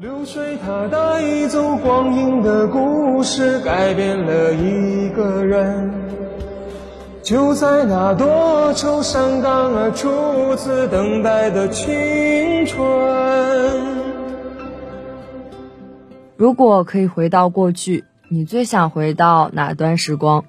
流水它带走光阴的故事，改变了一个人。就在那多愁善感而初次等待的青春。如果可以回到过去，你最想回到哪段时光？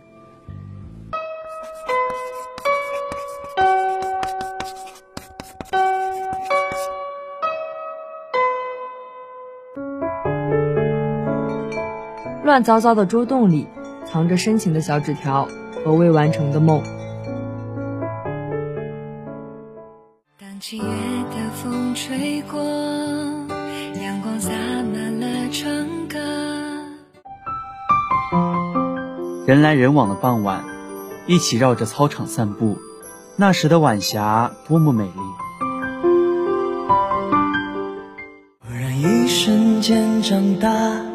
乱糟糟的桌洞里，藏着深情的小纸条和未完成的梦。当七月的风吹过，阳光洒满了窗格。人来人往的傍晚，一起绕着操场散步，那时的晚霞多么美丽。忽然一瞬间长大。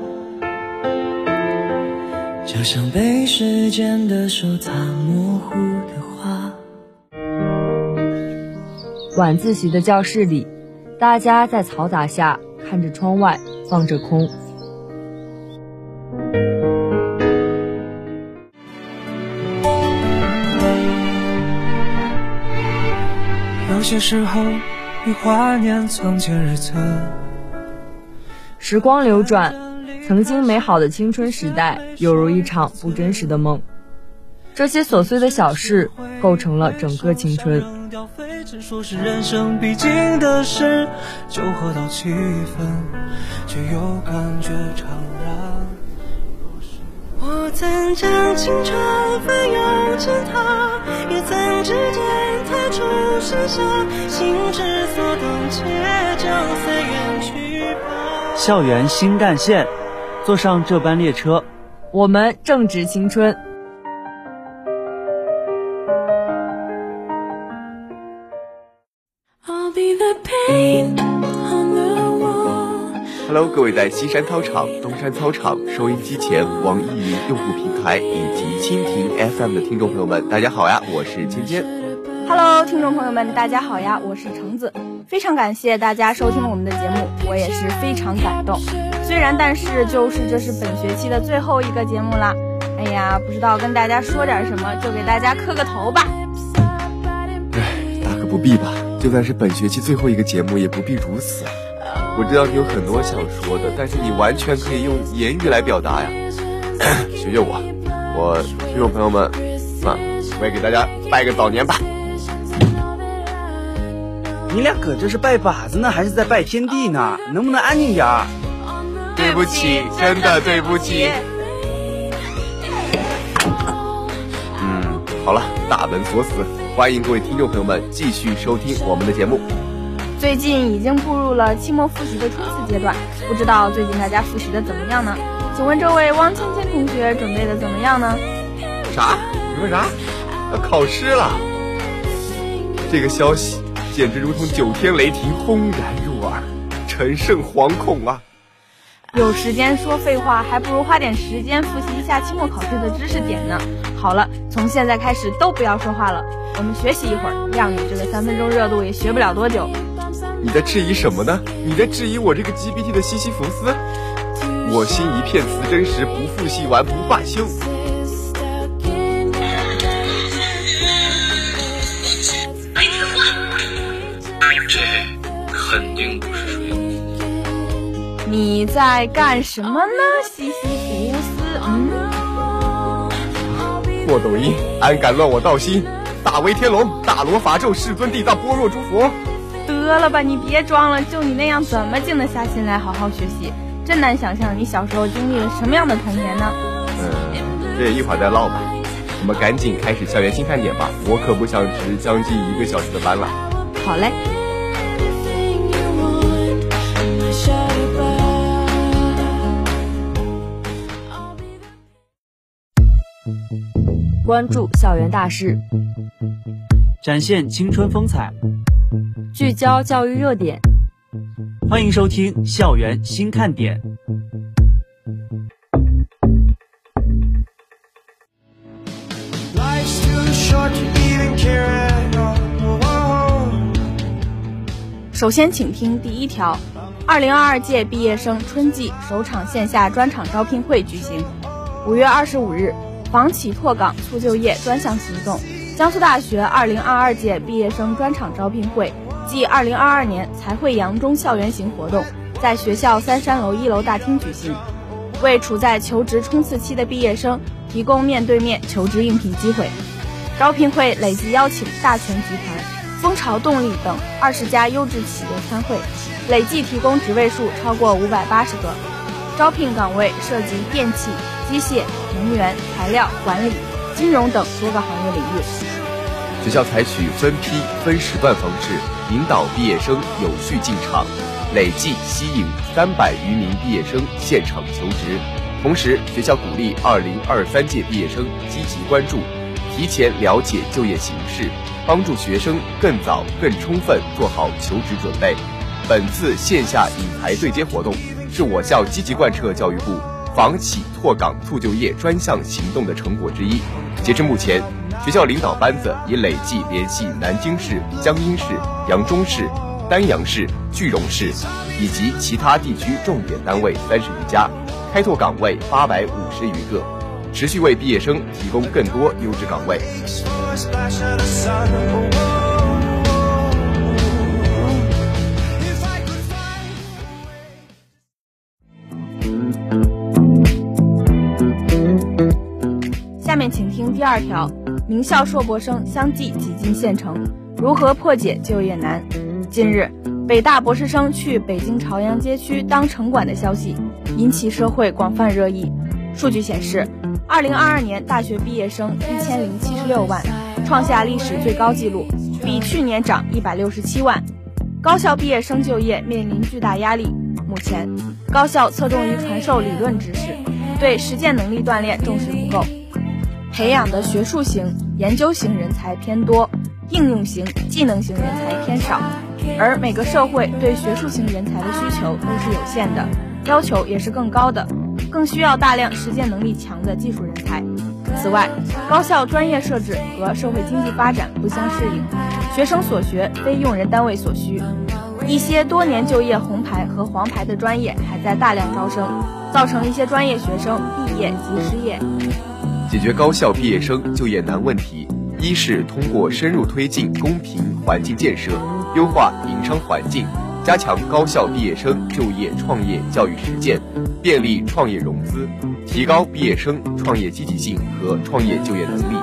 就像被时间的手擦模糊的画。晚自习的教室里，大家在嘈杂下看着窗外，放着空。有些时候，你怀念从前日子。时光流转。曾经美好的青春时代，犹如一场不真实的梦。这些琐碎的小事，构成了整个青春。我曾将青春翻涌成她，也曾指尖弹出盛夏，心之所动，且将随远去吧。校园新干线。坐上这班列车，我们正值青春。Hello，各位在西山操场、东山操场、收音机前、网易云用户平台以及蜻蜓 FM 的听众朋友们，大家好呀，我是芊芊。Hello，听众朋友们，大家好呀，我是橙子。非常感谢大家收听我们的节目，我也是非常感动。虽然，但是就是这是本学期的最后一个节目啦。哎呀，不知道跟大家说点什么，就给大家磕个头吧。哎，大可不必吧。就算是本学期最后一个节目，也不必如此。我知道你有很多想说的，但是你完全可以用言语来表达呀。学学我，我听众朋友们，啊，我也给大家拜个早年吧。你俩搁这是拜把子呢，还是在拜天地呢？能不能安静点儿？对不起，真的对不起。嗯，好了，大门锁死，欢迎各位听众朋友们继续收听我们的节目。最近已经步入了期末复习的冲刺阶段，不知道最近大家复习的怎么样呢？请问这位汪芊芊同学准备的怎么样呢？啥？你说啥？要考试了？这个消息简直如同九天雷霆轰然入耳，陈胜惶恐啊！有时间说废话，还不如花点时间复习一下期末考试的知识点呢。好了，从现在开始都不要说话了，我们学习一会儿。让你这个三分钟热度也学不了多久。你在质疑什么呢？你在质疑我这个 GPT 的西西弗斯？我心一片磁真实，不复习完不罢休。这肯定不是水。你在干什么呢，西西弗斯？嗯。破抖音，安敢乱我道心？大威天龙，大罗法咒，世尊地藏般若诸佛。得了吧，你别装了，就你那样，怎么静得下心来好好学习？真难想象你小时候经历了什么样的童年呢？嗯，这一会儿再唠吧。我们赶紧开始校园新看点吧，我可不想值将近一个小时的班了。好嘞。关注校园大事，展现青春风采，聚焦教育热点。欢迎收听《校园新看点》。首先，请听第一条：二零二二届毕业生春季首场线下专场招聘会举行。五月二十五日，房企拓岗促就业专项行动，江苏大学二零二二届毕业生专场招聘会暨二零二二年财汇扬中校园行活动在学校三山楼一楼大厅举行，为处在求职冲刺期的毕业生提供面对面求职应聘机会。招聘会累计邀请大全集团、蜂巢动力等二十家优质企业参会。累计提供职位数超过五百八十个，招聘岗位涉及电器、机械、能源、材料、管理、金融等多个行业领域。学校采取分批、分时段方式引导毕业生有序进场，累计吸引三百余名毕业生现场求职。同时，学校鼓励二零二三届毕业生积极关注，提前了解就业形势，帮助学生更早、更充分做好求职准备。本次线下引才对接活动是我校积极贯彻教育部房企拓岗促就业专项行动的成果之一。截至目前，学校领导班子已累计联系南京市、江阴市、扬中市、丹阳市、句容市以及其他地区重点单位三十余家，开拓岗位八百五十余个，持续为毕业生提供更多优质岗位。面请听第二条：名校硕博生相继挤进县城，如何破解就业难？近日，北大博士生去北京朝阳街区当城管的消息引起社会广泛热议。数据显示，二零二二年大学毕业生一千零七十六万，创下历史最高纪录，比去年涨一百六十七万。高校毕业生就业面临巨大压力。目前，高校侧重于传授理论知识，对实践能力锻炼重视不够。培养的学术型、研究型人才偏多，应用型、技能型人才偏少，而每个社会对学术型人才的需求都是有限的，要求也是更高的，更需要大量实践能力强的技术人才。此外，高校专业设置和社会经济发展不相适应，学生所学非用人单位所需，一些多年就业红牌和黄牌的专业还在大量招生，造成一些专业学生毕业即失业。解决高校毕业生就业难问题，一是通过深入推进公平环境建设，优化营商环境，加强高校毕业生就业创业教育实践，便利创业融资，提高毕业生创业积极性和创业就业能力；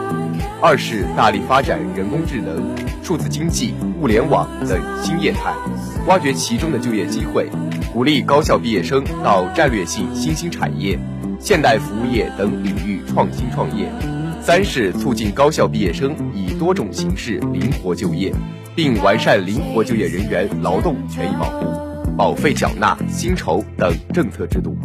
二是大力发展人工智能、数字经济、物联网等新业态，挖掘其中的就业机会，鼓励高校毕业生到战略性新兴产业。现代服务业等领域创新创业，三是促进高校毕业生以多种形式灵活就业，并完善灵活就业人员劳动权益保护、保费缴纳、薪酬等政策制度。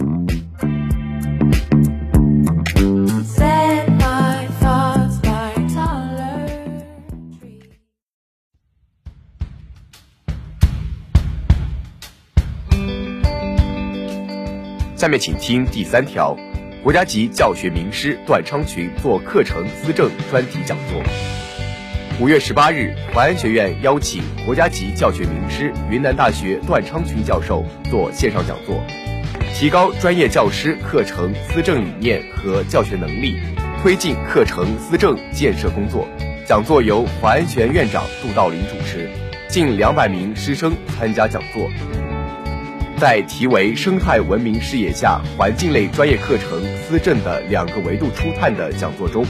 下面请听第三条：国家级教学名师段昌群做课程思政专题讲座。五月十八日，淮安学院邀请国家级教学名师云南大学段昌群教授做线上讲座，提高专业教师课程思政理念和教学能力，推进课程思政建设工作。讲座由淮安学院院长杜道林主持，近两百名师生参加讲座。在题为“生态文明视野下环境类专业课程思政的两个维度初探”的讲座中，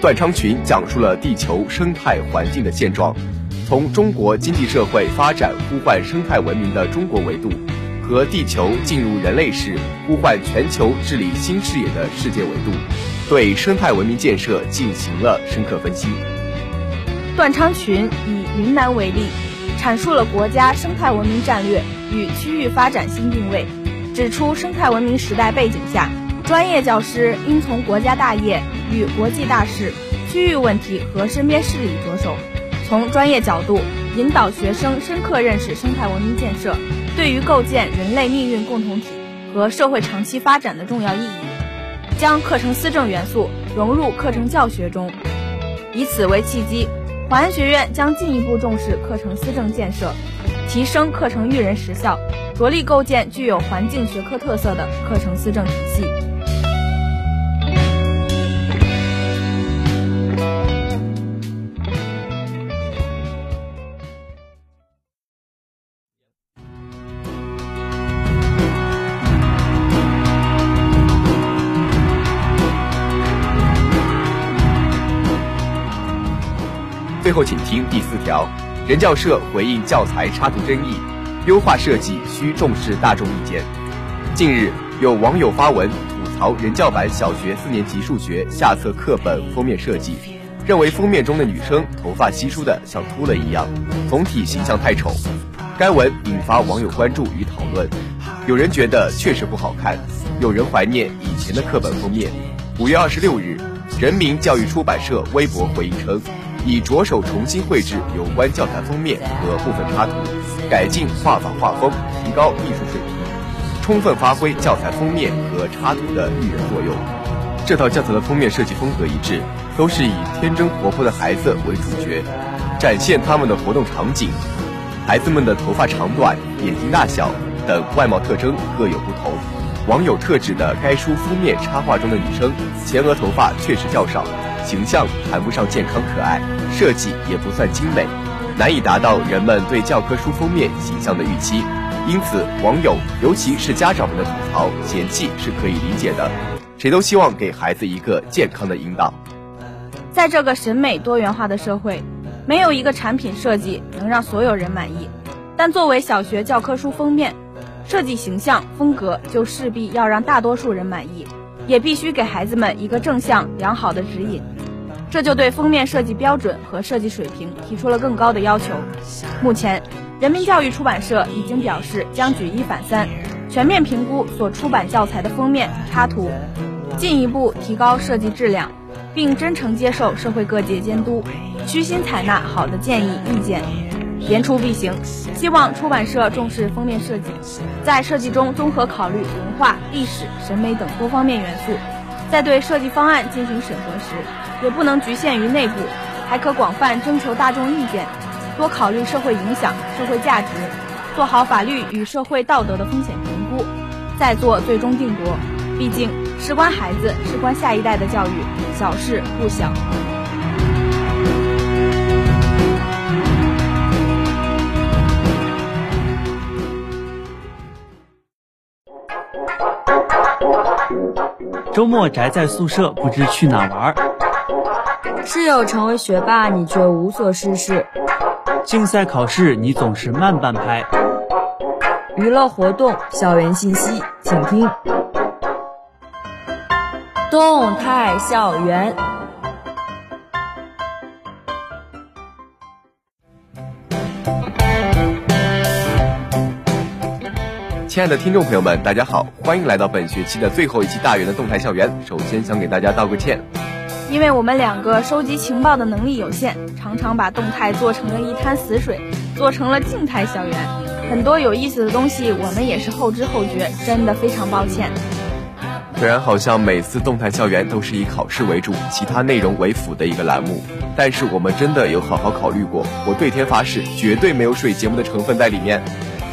段昌群讲述了地球生态环境的现状，从中国经济社会发展呼唤生态文明的中国维度，和地球进入人类世呼唤全球治理新视野的世界维度，对生态文明建设进行了深刻分析。段昌群以云南为例，阐述了国家生态文明战略。与区域发展新定位，指出生态文明时代背景下，专业教师应从国家大业与国际大事、区域问题和身边事例着手，从专业角度引导学生深刻认识生态文明建设对于构建人类命运共同体和社会长期发展的重要意义，将课程思政元素融入课程教学中。以此为契机，淮安学院将进一步重视课程思政建设。提升课程育人实效，着力构建具有环境学科特色的课程思政体系。最后，请听第四条：人教社回应教材插图争议，优化设计需重视大众意见。近日，有网友发文吐槽人教版小学四年级数学下册课本封面设计，认为封面中的女生头发稀疏的像秃了一样，总体形象太丑。该文引发网友关注与讨论，有人觉得确实不好看，有人怀念以前的课本封面。五月二十六日，人民教育出版社微博回应称。已着手重新绘制有关教材封面和部分插图，改进画法画风，提高艺术水平，充分发挥教材封面和插图的育人作用。这套教材的封面设计风格一致，都是以天真活泼的孩子为主角，展现他们的活动场景。孩子们的头发长短、眼睛大小等外貌特征各有不同。网友特指的该书封面插画中的女生，前额头发确实较少。形象谈不上健康可爱，设计也不算精美，难以达到人们对教科书封面形象的预期。因此，网友尤其是家长们的吐槽嫌弃是可以理解的。谁都希望给孩子一个健康的引导。在这个审美多元化的社会，没有一个产品设计能让所有人满意。但作为小学教科书封面，设计形象风格就势必要让大多数人满意，也必须给孩子们一个正向良好的指引。这就对封面设计标准和设计水平提出了更高的要求。目前，人民教育出版社已经表示将举一反三，全面评估所出版教材的封面插图，进一步提高设计质量，并真诚接受社会各界监督，虚心采纳好的建议意见，言出必行。希望出版社重视封面设计，在设计中综合考虑文化、历史、审美等多方面元素。在对设计方案进行审核时，也不能局限于内部，还可广泛征求大众意见，多考虑社会影响、社会价值，做好法律与社会道德的风险评估，再做最终定夺。毕竟，事关孩子，事关下一代的教育，小事不小。周末宅在宿舍，不知去哪玩。室友成为学霸，你却无所事事。竞赛考试，你总是慢半拍。娱乐活动、校园信息，请听。动态校园。亲爱的听众朋友们，大家好，欢迎来到本学期的最后一期大圆的动态校园。首先想给大家道个歉，因为我们两个收集情报的能力有限，常常把动态做成了一滩死水，做成了静态校园。很多有意思的东西，我们也是后知后觉，真的非常抱歉。虽然好像每次动态校园都是以考试为主，其他内容为辅的一个栏目，但是我们真的有好好考虑过，我对天发誓，绝对没有水节目的成分在里面。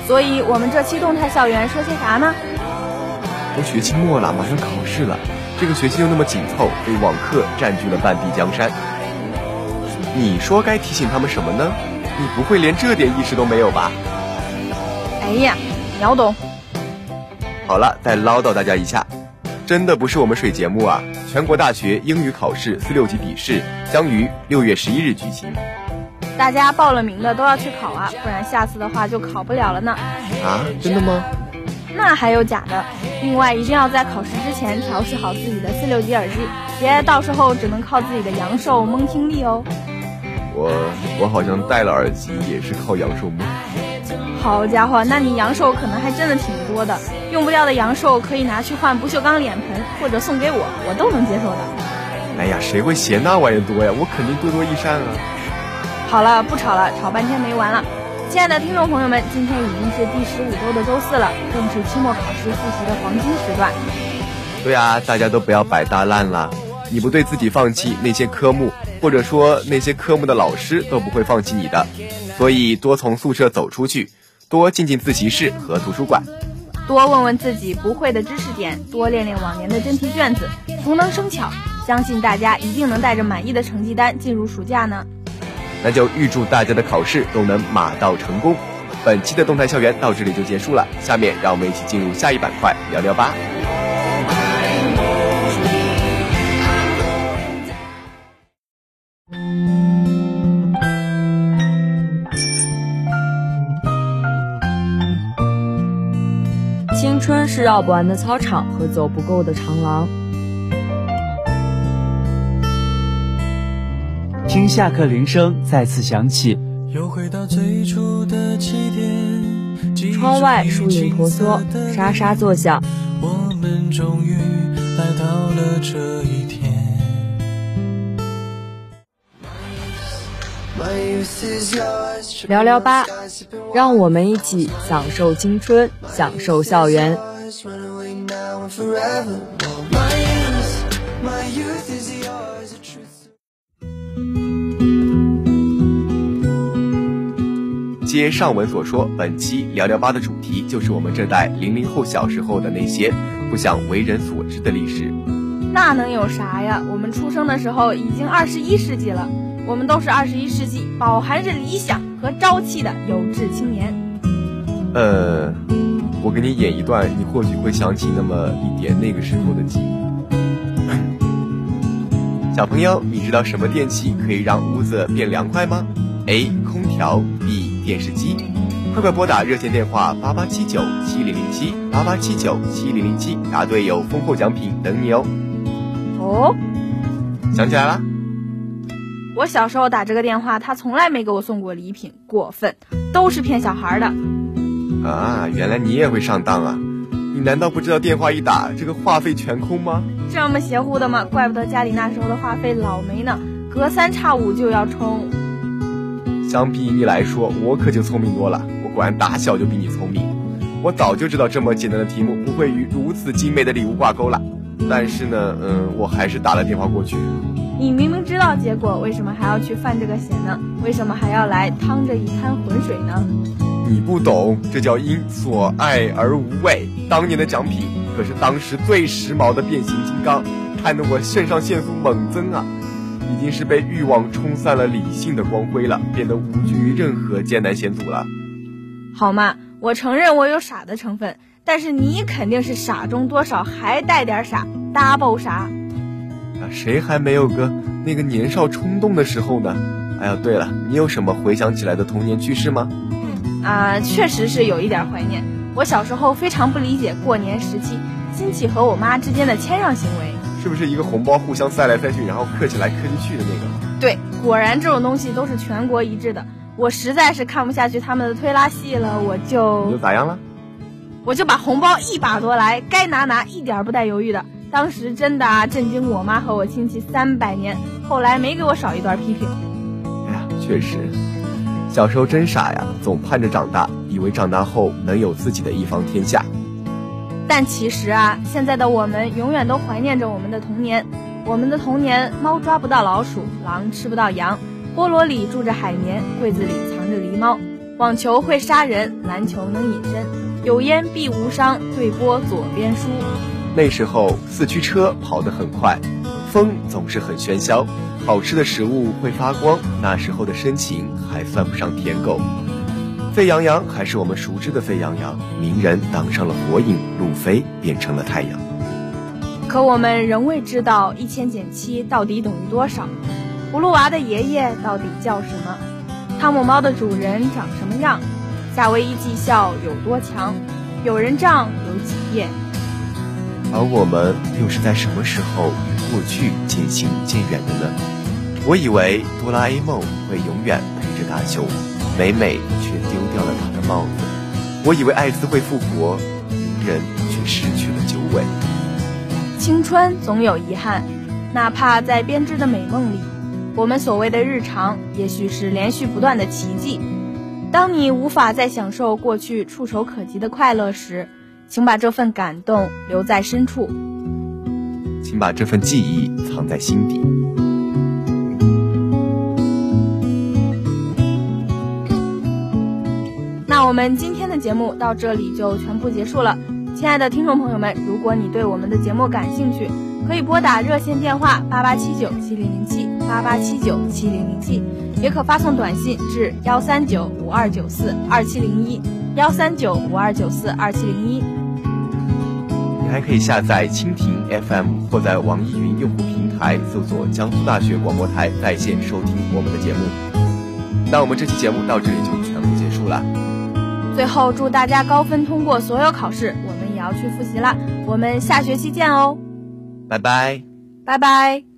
所以，我们这期动态校园说些啥呢？都学期末了，马上考试了，这个学期又那么紧凑，被网课占据了半壁江山。你说该提醒他们什么呢？你不会连这点意识都没有吧？哎呀，秒懂。好了，再唠叨大家一下，真的不是我们水节目啊！全国大学英语考试四六级笔试将于六月十一日举行。大家报了名的都要去考啊，不然下次的话就考不了了呢。啊，真的吗？那还有假的？另外，一定要在考试之前调试好自己的四六级耳机，别到时候只能靠自己的阳寿蒙听力哦。我我好像戴了耳机也是靠阳寿蒙。好家伙，那你阳寿可能还真的挺多的，用不掉的阳寿可以拿去换不锈钢脸盆，或者送给我，我都能接受的。哎呀，谁会嫌那玩意多呀？我肯定多多益善啊。好了，不吵了，吵半天没完了。亲爱的听众朋友们，今天已经是第十五周的周四了，正是期末考试复习的黄金时段。对啊，大家都不要摆大烂了。你不对自己放弃，那些科目或者说那些科目的老师都不会放弃你的。所以多从宿舍走出去，多进进自习室和图书馆，多问问自己不会的知识点，多练练往年的真题卷子，熟能生巧。相信大家一定能带着满意的成绩单进入暑假呢。那就预祝大家的考试都能马到成功。本期的动态校园到这里就结束了，下面让我们一起进入下一板块聊聊吧。青春是绕不完的操场和走不够的长廊。听下课铃声再次响起，又回到最初的起点窗外树影婆娑，沙沙作响。我们终于来到了这一天。聊聊吧，让我们一起享受青春，享受校园。接上文所说，本期聊聊吧的主题就是我们这代零零后小时候的那些不想为人所知的历史。那能有啥呀？我们出生的时候已经二十一世纪了，我们都是二十一世纪饱含着理想和朝气的有志青年。呃，我给你演一段，你或许会想起那么一点那个时候的记忆。小朋友，你知道什么电器可以让屋子变凉快吗？A. 空调 B. 电视机。快快拨打热线电话八八七九七零零七八八七九七零零七，答对有丰厚奖品等你哦。哦，想起来了？我小时候打这个电话，他从来没给我送过礼品，过分，都是骗小孩的。啊，原来你也会上当啊！你难道不知道电话一打，这个话费全空吗？这么邪乎的吗？怪不得家里那时候的话费老没呢，隔三差五就要充。相比你来说，我可就聪明多了。我果然打小就比你聪明，我早就知道这么简单的题目不会与如此精美的礼物挂钩了。但是呢，嗯，我还是打了电话过去。你明明知道结果，为什么还要去犯这个险呢？为什么还要来趟这一滩浑水呢？你不懂，这叫因所爱而无畏。当年的奖品可是当时最时髦的变形金刚，看得我肾上腺素猛增啊！已经是被欲望冲散了理性的光辉了，变得无惧于任何艰难险阻了。好嘛，我承认我有傻的成分，但是你肯定是傻中多少还带点傻，double 傻。啊，谁还没有个那个年少冲动的时候呢？哎呀，对了，你有什么回想起来的童年趣事吗？啊，确实是有一点怀念。我小时候非常不理解过年时期亲戚和我妈之间的谦让行为，是不是一个红包互相塞来塞去，然后客气来客气去的那个？对，果然这种东西都是全国一致的。我实在是看不下去他们的推拉戏了，我就你就咋样了？我就把红包一把夺来，该拿拿，一点不带犹豫的。当时真的啊，震惊我妈和我亲戚三百年，后来没给我少一段批评。哎呀，确实，小时候真傻呀，总盼着长大，以为长大后能有自己的一方天下。但其实啊，现在的我们永远都怀念着我们的童年。我们的童年，猫抓不到老鼠，狼吃不到羊，菠萝里住着海绵，柜子里藏着狸猫，网球会杀人，篮球能隐身，有烟必无伤，对波左边输。那时候四驱车跑得很快，风总是很喧嚣，好吃的食物会发光。那时候的深情还算不上舔狗。沸羊羊还是我们熟知的沸羊羊，鸣人当上了火影，路飞变成了太阳。可我们仍未知道一千减七到底等于多少，葫芦娃的爷爷到底叫什么，汤姆猫的主人长什么样，夏威夷技校有多强，有人帐有几页。而我们又是在什么时候与过去渐行渐远的呢？我以为哆啦 A 梦会永远陪着大雄，美美却丢掉了他的帽子。我以为艾滋会复活，鸣人却失去了九尾。青春总有遗憾，哪怕在编织的美梦里，我们所谓的日常，也许是连续不断的奇迹。当你无法再享受过去触手可及的快乐时，请把这份感动留在深处，请把这份记忆藏在心底。我们今天的。节目到这里就全部结束了。亲爱的听众朋友们，如果你对我们的节目感兴趣，可以拨打热线电话八八七九七零零七八八七九七零零七，也可发送短信至幺三九五二九四二七零一幺三九五二九四二七零一。你还可以下载蜻蜓 FM 或在网易云用户平台搜索江苏大学广播台在线收听我们的节目。那我们这期节目到这里就全部结束了。最后祝大家高分通过所有考试，我们也要去复习啦。我们下学期见哦，拜拜。拜拜。